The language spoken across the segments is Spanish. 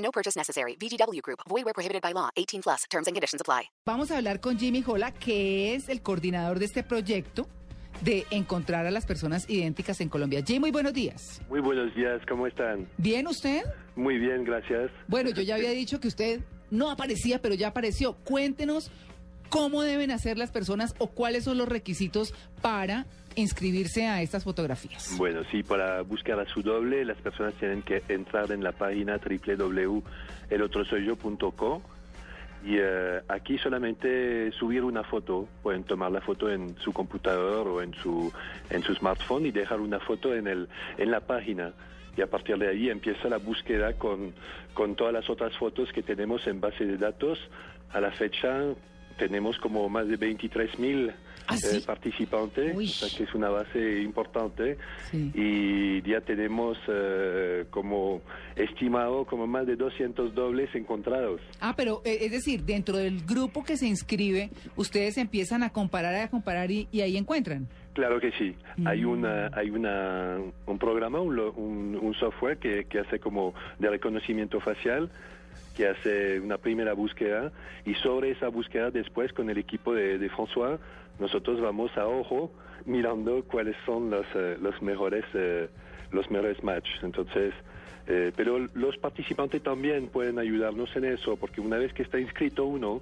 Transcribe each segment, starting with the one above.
No purchase necessary. VGW Group. Void where prohibited by law. 18 plus. Terms and conditions apply. Vamos a hablar con Jimmy Jola, que es el coordinador de este proyecto de encontrar a las personas idénticas en Colombia. Jimmy, muy buenos días. Muy buenos días, ¿cómo están? ¿Bien usted? Muy bien, gracias. Bueno, yo ya había dicho que usted no aparecía, pero ya apareció. Cuéntenos cómo deben hacer las personas o cuáles son los requisitos para inscribirse a estas fotografías. Bueno, sí, para buscar a su doble, las personas tienen que entrar en la página www.elotrosoyyo.co y eh, aquí solamente subir una foto, pueden tomar la foto en su computador o en su, en su smartphone y dejar una foto en, el, en la página. Y a partir de ahí empieza la búsqueda con, con todas las otras fotos que tenemos en base de datos. A la fecha tenemos como más de 23 mil ¿Ah, sí? eh, participantes, Uy. o sea que es una base importante. Sí. Y ya tenemos eh, como estimado como más de 200 dobles encontrados. Ah, pero eh, es decir, dentro del grupo que se inscribe, ustedes empiezan a comparar, a comparar y, y ahí encuentran. Claro que sí. Mm. Hay una, hay una, un programa, un, un- un software que, que hace como de reconocimiento facial, que hace una primera búsqueda y sobre esa búsqueda después con el equipo de, de François nosotros vamos a ojo mirando cuáles son los, eh, los mejores, eh, los mejores matches. Entonces, eh, pero los participantes también pueden ayudarnos en eso, porque una vez que está inscrito uno,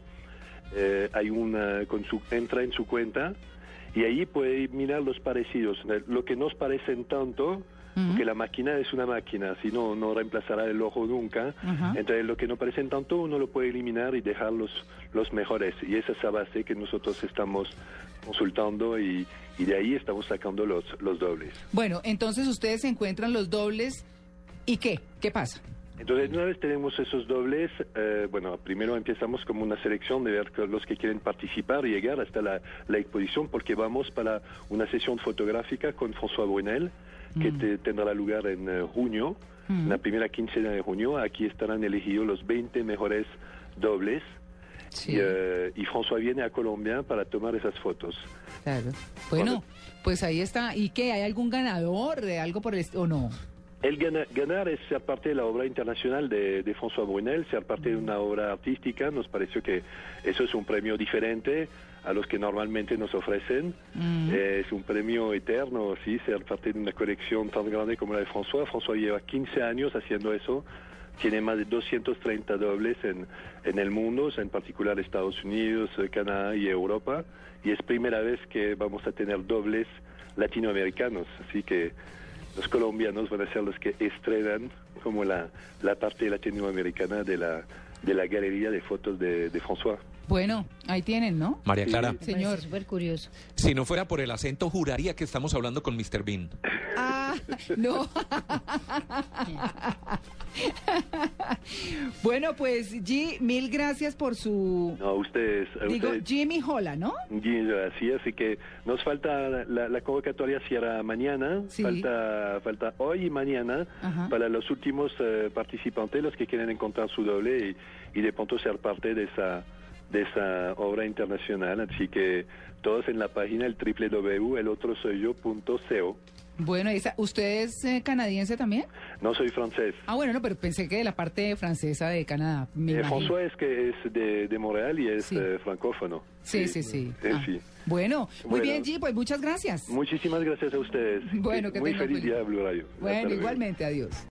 eh, hay una, con su, entra en su cuenta y ahí puede mirar los parecidos, lo que nos parecen tanto, porque la máquina es una máquina, si no, no reemplazará el ojo nunca. Ajá. Entonces, lo que no parecen tanto, uno lo puede eliminar y dejar los, los mejores. Y esa es la base que nosotros estamos consultando y, y de ahí estamos sacando los, los dobles. Bueno, entonces ustedes encuentran los dobles y ¿qué? ¿Qué pasa? Entonces, una vez tenemos esos dobles, eh, bueno, primero empezamos como una selección de ver que los que quieren participar y llegar hasta la, la exposición, porque vamos para una sesión fotográfica con François Brunel, que te- tendrá lugar en eh, junio, en la primera quincena de junio. Aquí estarán elegidos los 20 mejores dobles. Sí, Y, eh, y François viene a Colombia para tomar esas fotos. claro. Bueno, pues ahí está. ¿Y qué? ¿Hay algún ganador de algo por el o no? El gana- ganar es ser parte de la obra internacional de, de François Brunel, ser parte de una obra artística. Nos pareció que eso es un premio diferente a los que normalmente nos ofrecen. Eh, es un premio eterno, sí, ser parte de una colección tan grande como la de François. François lleva 15 años haciendo eso. Tiene más de 230 dobles en, en el mundo, en particular Estados Unidos, eh, Canadá y Europa. Y es primera vez que vamos a tener dobles latinoamericanos. Así que los colombianos van a ser los que estrenan como la, la parte latinoamericana de la, de la galería de fotos de, de François. Bueno, ahí tienen, ¿no? María Clara, Señor. Súper curioso. si no fuera por el acento, juraría que estamos hablando con Mr. Bean. Ah, no. bueno, pues G, mil gracias por su... No, ustedes... Digo, ustedes- Jimmy Hola, ¿no? Y así, así que nos falta la, la convocatoria cierra mañana, Sí. falta falta hoy y mañana Ajá. para los últimos eh, participantes, los que quieren encontrar su doble y, y de pronto ser parte de esa de esa obra internacional, así que todos en la página el www.elotrosoyyo.co. Bueno, esa, ¿usted es eh, canadiense también? No soy francés. Ah, bueno, no, pero pensé que de la parte francesa de Canadá. me Eh. François es que es de, de Montreal y es Sí. eh, francófono. Sí, sí, sí. Eh, Ah. sí. Bueno, muy Bueno. bien, G, pues muchas gracias. Muchísimas gracias a ustedes. Bueno, que Muy tenga feliz día, Blue Radio. Bueno, igualmente, adiós.